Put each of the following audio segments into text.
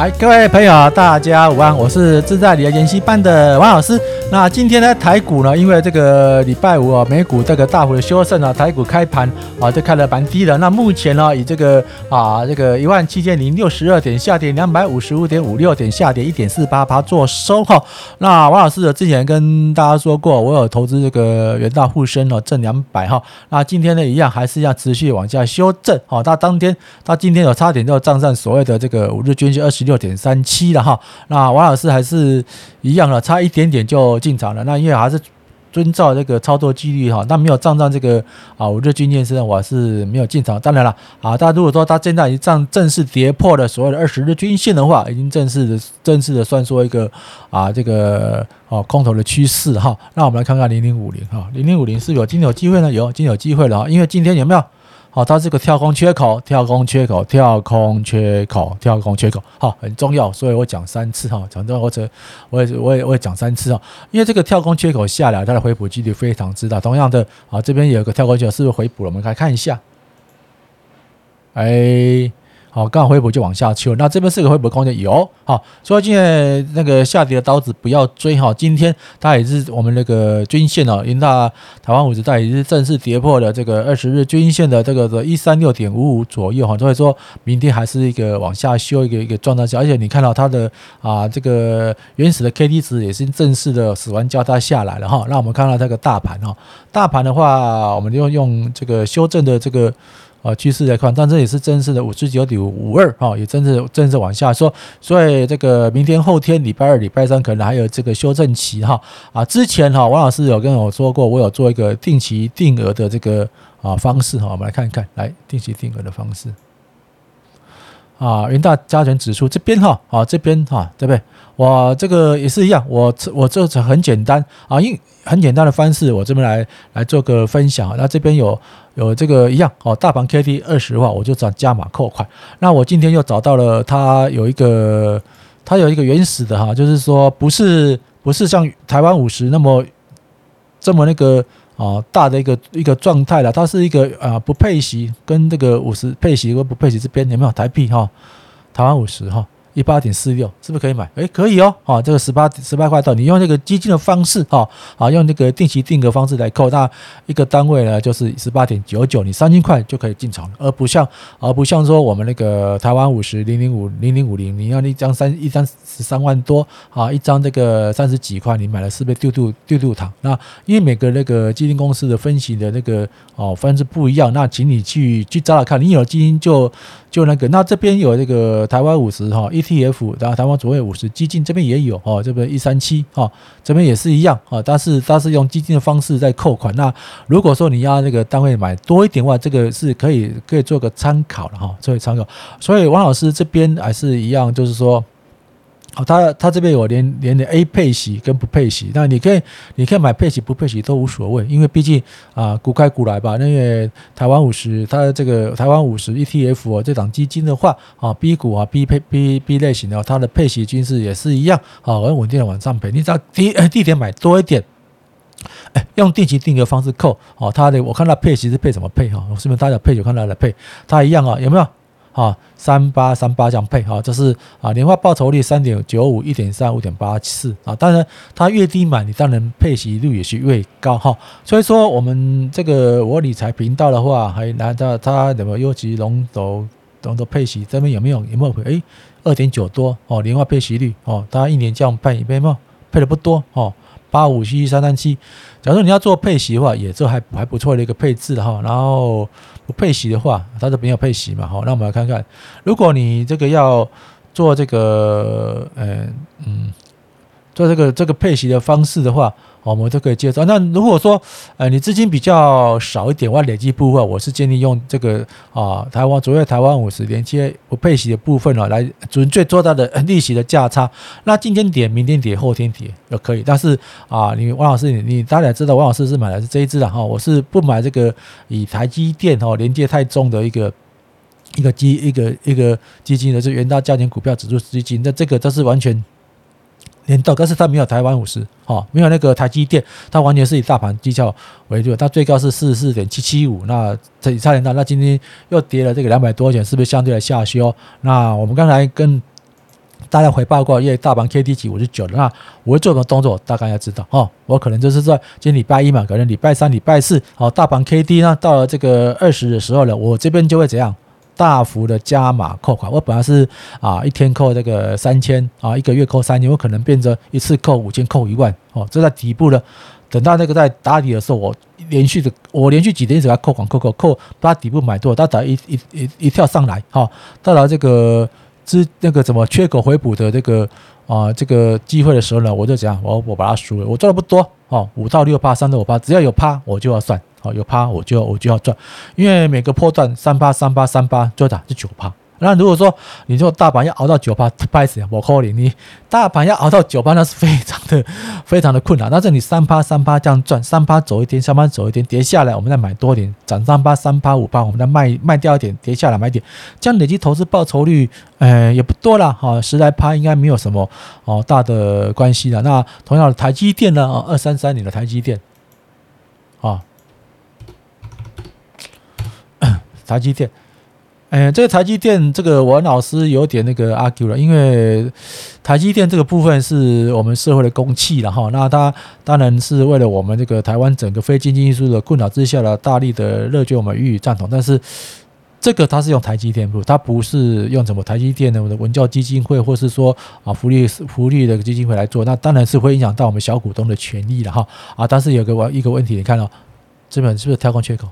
来，各位朋友，大家午安，我是自在理的研习班的王老师。那今天呢，台股呢，因为这个礼拜五啊，美股这个大幅的修正啊，台股开盘啊，就开了蛮低的。那目前呢，以这个啊，这个一万七千零六十二点下跌两百五十五点五六点，下跌一点四八八做收哈。那王老师之前跟大家说过，我有投资这个元大沪深哦，正两百哈。那今天呢，一样还是要持续往下修正哈。到当天到今天有差点就站上所谓的这个五日均线二十六点三七了哈，那王老师还是一样的，差一点点就进场了。那因为还是遵照这个操作纪律哈，那没有站上这个啊五日均线上，我是没有进场。当然了啊，大家如果说它现在已经正正式跌破了所谓的二十日均线的话，已经正式的正式的算说一个啊这个哦空头的趋势哈。那我们来看看零零五零哈，零零五零是有今天有机会呢，有今天有机会了哈，因为今天有没有？好，它这个跳空缺口，跳空缺口，跳空缺口，跳空缺口，好，很重要，所以我讲三次哈，讲到或者我也我也我也讲三次啊，因为这个跳空缺口下来，它的回补几率非常之大。同样的啊，这边有个跳空缺口，是不是回补了？我们来看一下，哎。好，刚好回补就往下去。那这边是个回补空间有，好，所以现在那个下跌的刀子不要追哈。今天它也是我们那个均线哦，因为它台湾五十带也是正式跌破了这个二十日均线的这个的一三六点五五左右哈。所以说明天还是一个往下修一个一个状态下，而且你看到它的啊这个原始的 K D 值也是正式的死亡交叉下来了哈。那我们看到这个大盘哈，大盘的话，我们就用这个修正的这个。啊，趋势来看，但这也是正式的五十九点五二哈，也正式正式往下说，所以这个明天、后天、礼拜二、礼拜三可能还有这个修正期哈。啊，之前哈，王老师有跟我说过，我有做一个定期定额的这个啊方式哈，我们来看一看，来定期定额的方式。啊，云大加权指数这边哈，啊这边哈，对不对？我这个也是一样，我我这很简单啊，因很简单的方式，我这边来来做个分享。那这边有有这个一样哦，大盘 K D 二十的话，我就找加码扣款。那我今天又找到了它有一个，它有一个原始的哈，就是说不是不是像台湾五十那么这么那个。啊，大的一个一个状态了，它是一个啊不配息，跟这个五十配息和不配息这边有没有台币哈？台湾五十哈。一八点四六是不是可以买？诶，可以哦，啊，这个十八十八块到，你用这个基金的方式哈，啊，用那个定期定额方式来扣，那一个单位呢就是十八点九九，你三千块就可以进场了，而不像而不像说我们那个台湾五十零零五零零五零，你要一张三一张十三万多啊，一张这个三十几块，你买了是不是丢丢丢丢糖？那因为每个那个基金公司的分析的那个哦方式不一样，那请你去去找找看，你有基金就就那个，那这边有这个台湾五十哈。ETF，然后台湾卓越五十基金这边也有哦，这边一三七哈，这边也是一样啊，但是它是用基金的方式在扣款。那如果说你要那个单位买多一点的话，这个是可以可以做个参考的哈，作为参考。所以王老师这边还是一样，就是说。哦，他他这边有连连的 A 配息跟不配息，那你可以你可以买配息不配息都无所谓，因为毕竟啊，股开股来吧。那个台湾五十，它这个台湾五十 ETF 哦，这档基金的话啊，B 股啊 B 配 B B 类型的，它的配息均是也是一样啊，很稳定的往上配。你只要低低点买多一点，哎，用定期定额方式扣哦，它的我看它配息是配怎么配哈？我是不是大家配就看它的配，它一样啊，有没有？啊，三八三八这样配哈，这是啊年化报酬率三点九五、一点三、五点八四啊。当然，它越低买，你当然配息率也是越高哈。所以说，我们这个我理财频道的话，还拿到它什么优质龙头龙头配息这边有没有有没有配？哎，二点九多哦，年化配息率哦，它一年这样配，有没有？配的不多哦，八五七三三七。假如你要做配息的话，也这还还不错的一个配置哈。然后。配息的话，它是没有配息嘛？好，那我们来看看，如果你这个要做这个，呃，嗯，做这个这个配息的方式的话，我们都可以接受。那如果说，呃，你资金比较少一点，或累积部分，我是建议用这个啊，台湾卓越台湾五十连接不配息的部分啊，来纯粹做到的利息的价差。那今天跌，明天跌，后天跌都可以。但是啊，你王老师，你你大家知道，王老师是买的是这一支的哈，我是不买这个以台积电哈连接太重的一个一个基一个一个基金的，是元大加权股票指数基金。那这个都是完全。联动，但是它没有台湾五十，哈，没有那个台积电，它完全是以大盘绩效为主，它最高是四十四点七七五，那这差点大，那今天又跌了这个两百多点，是不是相对来下修？那我们刚才跟大家回报过，因为大盘 K D 值五十九，那我会做什么动作？大概要知道哦。我可能就是在今天礼拜一嘛，可能礼拜三、礼拜四，好，大盘 K D 呢到了这个二十的时候呢，我这边就会怎样？大幅的加码扣款，我本来是啊一天扣这个三千啊，一个月扣三千，我可能变成一次扣五千，扣一万哦。这在底部呢，等到那个在打底的时候，我连续的我连续几天一直在扣款扣扣扣，把底部买多，它打一一一一跳上来哈，到达这个之那个什么缺口回补的这个啊这个机会的时候呢，我就讲我我把它输了，我赚的不多哦，五到六趴，三到五趴，只要有趴我就要算。好，有趴我就我就要赚，因为每个波段三趴三趴三趴就打是九趴。那如果说你说大盘要熬到九趴，不好意思，我扣你，你大盘要熬到九趴，那是非常的 非常的困难。但是你三趴三趴这样赚，三趴走一天，三趴走一天，跌下来我们再买多点，涨三趴三趴五趴，我们再卖卖掉一点，跌下来买点，这样累计投资报酬率，呃，也不多了哈，十来趴应该没有什么哦大的关系了。那同样的台积电呢？二三三零的台积电，啊。台积电，哎，这个台积电，这个王老师有点那个 argue 了，因为台积电这个部分是我们社会的公器了哈，那它当然是为了我们这个台湾整个非经济因素的困扰之下的大力的热捐，我们予以赞同。但是这个它是用台积电不，它不是用什么台积电的文教基金会，或是说啊福利福利的基金会来做，那当然是会影响到我们小股东的权益了哈啊。但是有个一个问题，你看到这边是不是跳空缺口？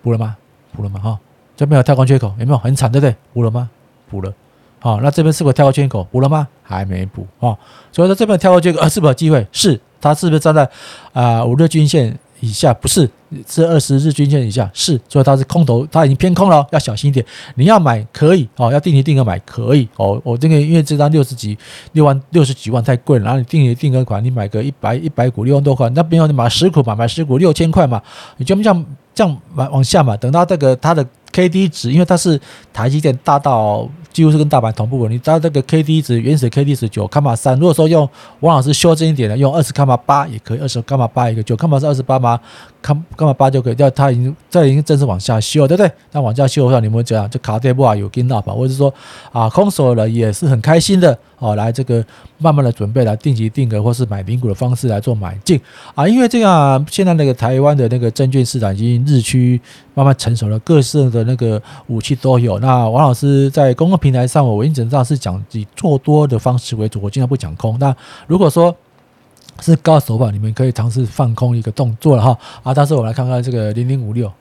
补了吗？补了吗？哈，这边有跳空缺口，有没有很惨，对不对？补了吗？补了。好，那这边是不是跳空缺口？补了吗？还没补。哦，所以说这边跳空缺口，啊，是不是有机会？是，它是不是站在啊五日均线以下？不是，是二十日均线以下。是，所以它是空头，它已经偏空了，要小心一点。你要买可以哦，要定期定额买可以哦。我这个因为这张六十几六万六十几万太贵了，然后你定期定额款，你买个一百一百股六万多块，那不用你买十股嘛，买十股六千块嘛，你就这样。这样往往下嘛，等到这个它的 K D 值，因为它是台积电大到几乎是跟大盘同步的，你知道这个 K D 值原始 K D 值九伽马三，如果说用王老师修正一点的，用二十伽马八也可以，二十伽马八一个九伽马是二十八吗？伽伽马八就可以，要它已经这已经正式往下修，对不对？那往下修的话，你们讲就卡跌不啊有跟到吧，或者说啊空手了也是很开心的哦，来这个慢慢的准备来定期定额或是买零股的方式来做买进啊，因为这样、现在那个台湾的那个证券市场已经日趋慢慢成熟了，各式的那个武器都有。那王老师在公共平台上，我原则上是讲以做多的方式为主，我尽量不讲空。那如果说是高手吧，你们可以尝试放空一个动作了哈啊！但是我们来看看这个零零五六，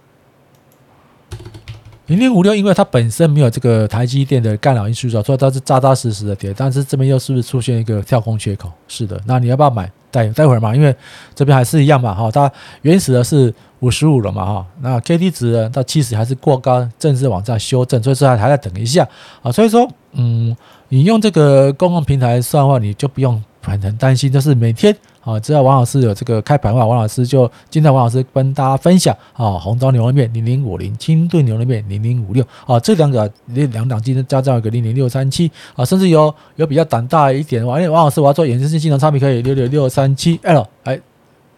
零零五六，因为它本身没有这个台积电的干扰因素，所以它是扎扎实实的跌。但是这边又是不是出现一个跳空缺口？是的，那你要不要买？待待会儿嘛，因为这边还是一样嘛哈，它原始的是五十五了嘛哈，那 K D 值呢到七十还是过高，正式往上修正，所以说还还在等一下啊。所以说，嗯，你用这个公共平台算的话，你就不用。很很担心，就是每天啊，只要王老师有这个开盘的话，王老师就今天王老师跟大家分享啊，红烧牛肉面零零五零，清炖牛肉面零零五六啊，这两个两档今天加上一个零零六三七啊，甚至有有比较胆大一点，王王老师我要做衍生性金融产品可以六六六三七 L 哎，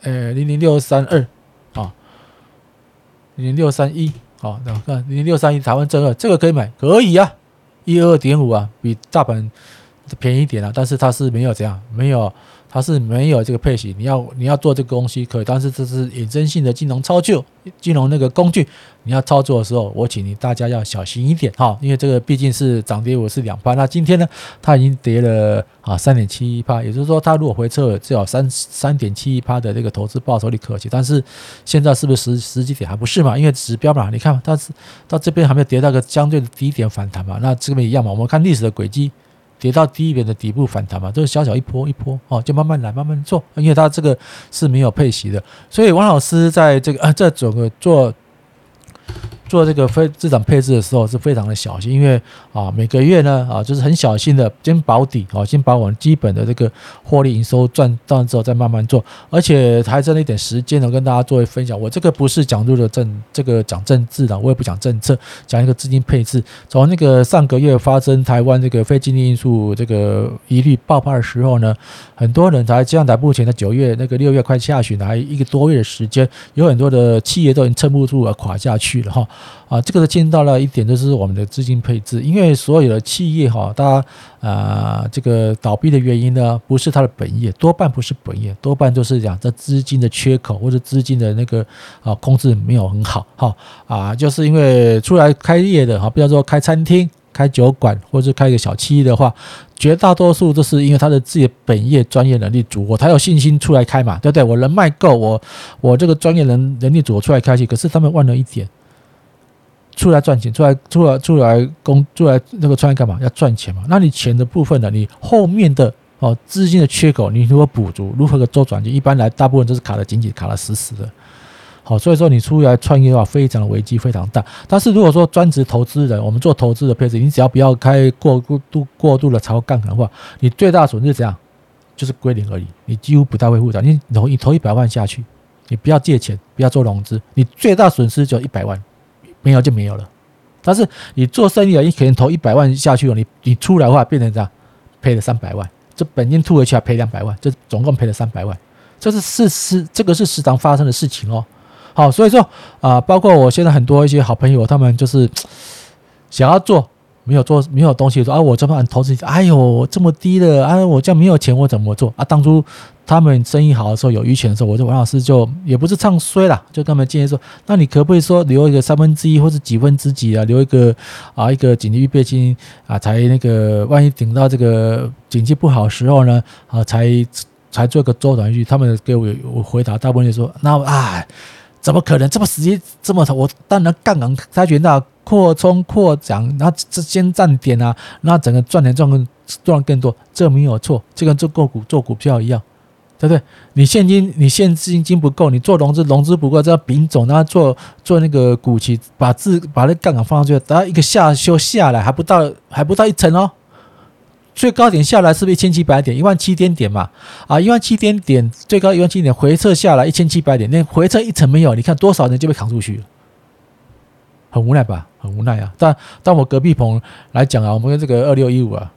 呃零零六三二啊，零零六三一好，那看零零六三一台湾正二这个可以买，可以啊，一二点五啊，比大盘。便宜一点啊，但是它是没有这样，没有，它是没有这个配息。你要你要做这个东西可以，但是这是衍生性的金融操作，金融那个工具，你要操作的时候，我请你大家要小心一点哈，因为这个毕竟是涨跌，我是两趴。那今天呢，它已经跌了啊三点七一趴，也就是说，它如果回撤至少三三点七一趴的这个投资报酬率可期。但是现在是不是十十几点还不是嘛？因为指标嘛，你看它是到这边还没有跌到个相对的低点反弹嘛，那这边一样嘛。我们看历史的轨迹。跌到低一点的底部反弹嘛，都是小小一波一波哦，就慢慢来，慢慢做，因为它这个是没有配息的，所以王老师在这个啊，这整个做。做这个非资产配置的时候是。非常的小心，因为啊每个月呢啊就是。很小心的先保底啊，先把我们基本的这个获利营收赚到之后再慢慢做，而且还剩了一点时间呢，跟大家作为分享。我这个不是。讲入了政这个讲政治的，我也不讲政策，讲一个资金配置。从那个上个月发生台湾这个非经济因素这个疑虑爆发的时候呢，很多人才这样，在目前的九月那个六月快下旬还一个多月的时间，有很多的企业都已经撑不住了，垮下去了哈。啊，这个见到了一点，就是我们的资金配置，因为所有的企业哈，大家啊，这个倒闭的原因呢，不是它的本业，多半不是本业，多半都是讲这资金的缺口或者资金的那个啊控制没有很好哈啊，就是因为出来开业的哈，比方说开餐厅、开酒馆或者开一个小企业的话，绝大多数都是因为他的自己的本业专业能力足，我才有信心出来开嘛，对不对？我人脉够，我我这个专业能能力足，我出来开去，可是他们忘了一点。出来赚钱，出来出来出来工，出来那个创业干嘛？要赚钱嘛？那你钱的部分呢？你后面的哦资金的缺口，你如何补足？如何个周转？就一般来，大部分都是卡的紧紧，卡的死死的。好，所以说你出来创业的话，非常的危机非常大。但是如果说专职投资人，我们做投资的配置，你只要不要开过度过度的超杠杆的话，你最大损失怎样？就是归零而已，你几乎不太会负债。你投你投一百万下去，你不要借钱，不要做融资，你最大损失就一百万。没有就没有了，但是你做生意啊，你可能投一百万下去了，你你出来的话变成这样，赔了三百万，这本金吐回去还赔两百万，这总共赔了三百万，这是事实，这个是时常发生的事情哦。好，所以说啊，包括我现在很多一些好朋友，他们就是想要做。没有做没有东西说啊，我这么投资，哎呦这么低的啊，我这样没有钱我怎么做啊？当初他们生意好的时候有余钱的时候，我就王老师就也不是唱衰啦，就跟他们建议说，那你可不可以说留一个三分之一或者几分之几啊，留一个啊一个紧急预备金啊，才那个万一等到这个经济不好的时候呢啊，才才做个周转预。他们给我我回答，大部分就说那啊。怎么可能这么时间这么长？我当然杠杆开源到扩充扩张，那这先站点啊，那整个赚钱赚更赚更多，这没有错。就跟做个股做股票一样，对不对？你现金你现金金不够，你做融资融资不够，这要丙种，那做做那个股期，把自把那杠杆放上去，等到一个下修下来还不到还不到一成哦。最高点下来是不是一千七百点？一万七千点嘛？啊，一万七千点最高一万七点回撤下来一千七百点，那回撤一层没有？你看多少人就被扛出去了，很无奈吧？很无奈啊！但但我隔壁棚来讲啊，我们跟这个二六一五啊，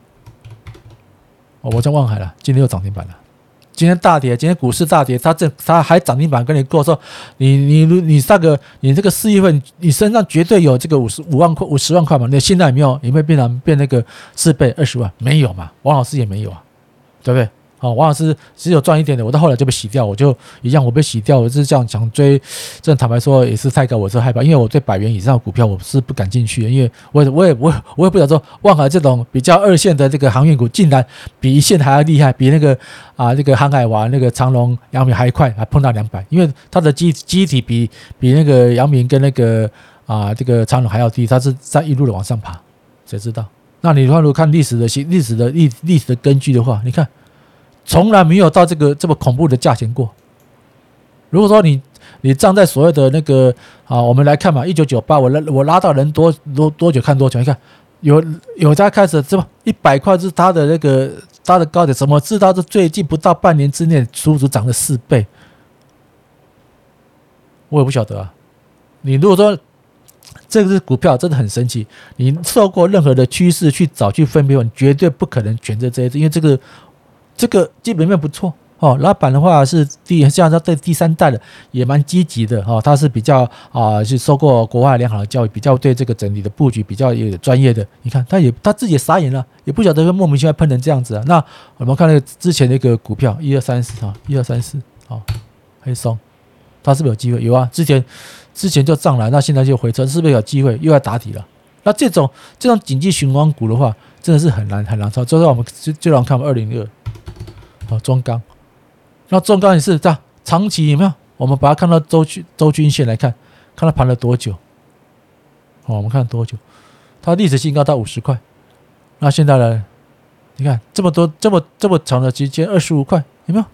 哦，我在望海了，今天又涨停板了。今天大跌，今天股市大跌，它这它还涨停板跟你过说，你你你那个你这个四月份你身上绝对有这个五十五万块五十万块嘛？那现在有没有有没有变成变那个四倍二十万？没有嘛？王老师也没有啊，对不对？哦，王老师只有赚一点点，我到后来就被洗掉，我就一样，我被洗掉，我就是这样想追，这坦白说也是太高，我是害怕，因为我对百元以上的股票我是不敢进去的，因为我也我也我我也不想说万海这种比较二线的这个航运股，竟然比一线还要厉害，比那个啊这个航海王那个长荣、阳明还快，还碰到两百，因为它的机机体比比那个阳明跟那个啊这个长荣还要低，它是在一路的往上爬，谁知道？那你如果看历史的历史的历历史的根据的话，你看。从来没有到这个这么恐怖的价钱过。如果说你你站在所谓的那个啊，我们来看嘛，一九九八，我拉我拉到人多多多久看多久？你看有有家开始这么一百块是它的那个它的高点，怎么知道这最近不到半年之内足足涨了四倍？我也不晓得啊。你如果说这个是股票，真的很神奇。你受过任何的趋势去找去分辨，你绝对不可能选择这一支，因为这个。这个基本面不错哦，老板的话是第像他对第三代的也蛮积极的哦，他是比较啊，是受过国外良好的教育，比较对这个整体的布局比较有专业的。你看，他也他自己也傻眼了，也不晓得会莫名其妙喷成这样子啊。那我们看那个之前那个股票一二三四啊，一二三四啊，黑松，他是不是有机会？有啊，之前之前就涨了，那现在就回撤，是不是有机会又要打底了？那这种这种紧急循环股的话，真的是很难很难操作。就是我们就就让看我们二零二。好，中钢，那中钢也是这样，长期有没有？我们把它看到周均周均线来看，看它盘了多久？好，我们看多久？它历史新高到五十块，那现在呢？你看这么多这么这么长的时间，二十五块有没有？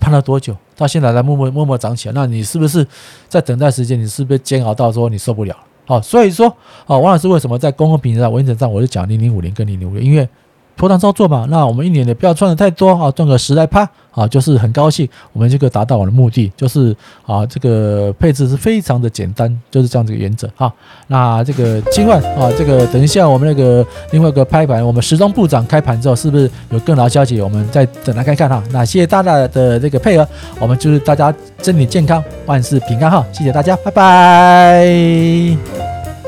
盘了多久？到现在来默默默默涨起来，那你是不是在等待时间？你是不是煎熬到说你受不了？好，所以说，啊，王老师为什么在公共平台上、文章上，我就讲零零五零跟零零五零，因为。脱单操作嘛，那我们一年也不要赚的太多啊，赚个十来趴啊，就是很高兴，我们这个达到我的目的，就是啊，这个配置是非常的简单，就是这样子的原则哈。那这个今晚啊，这个等一下我们那个另外一个拍盘，我们时装部长开盘之后，是不是有更好消息？我们再等来看看哈。那谢谢大大的这个配合，我们祝大家身体健康，万事平安哈。谢谢大家，拜拜。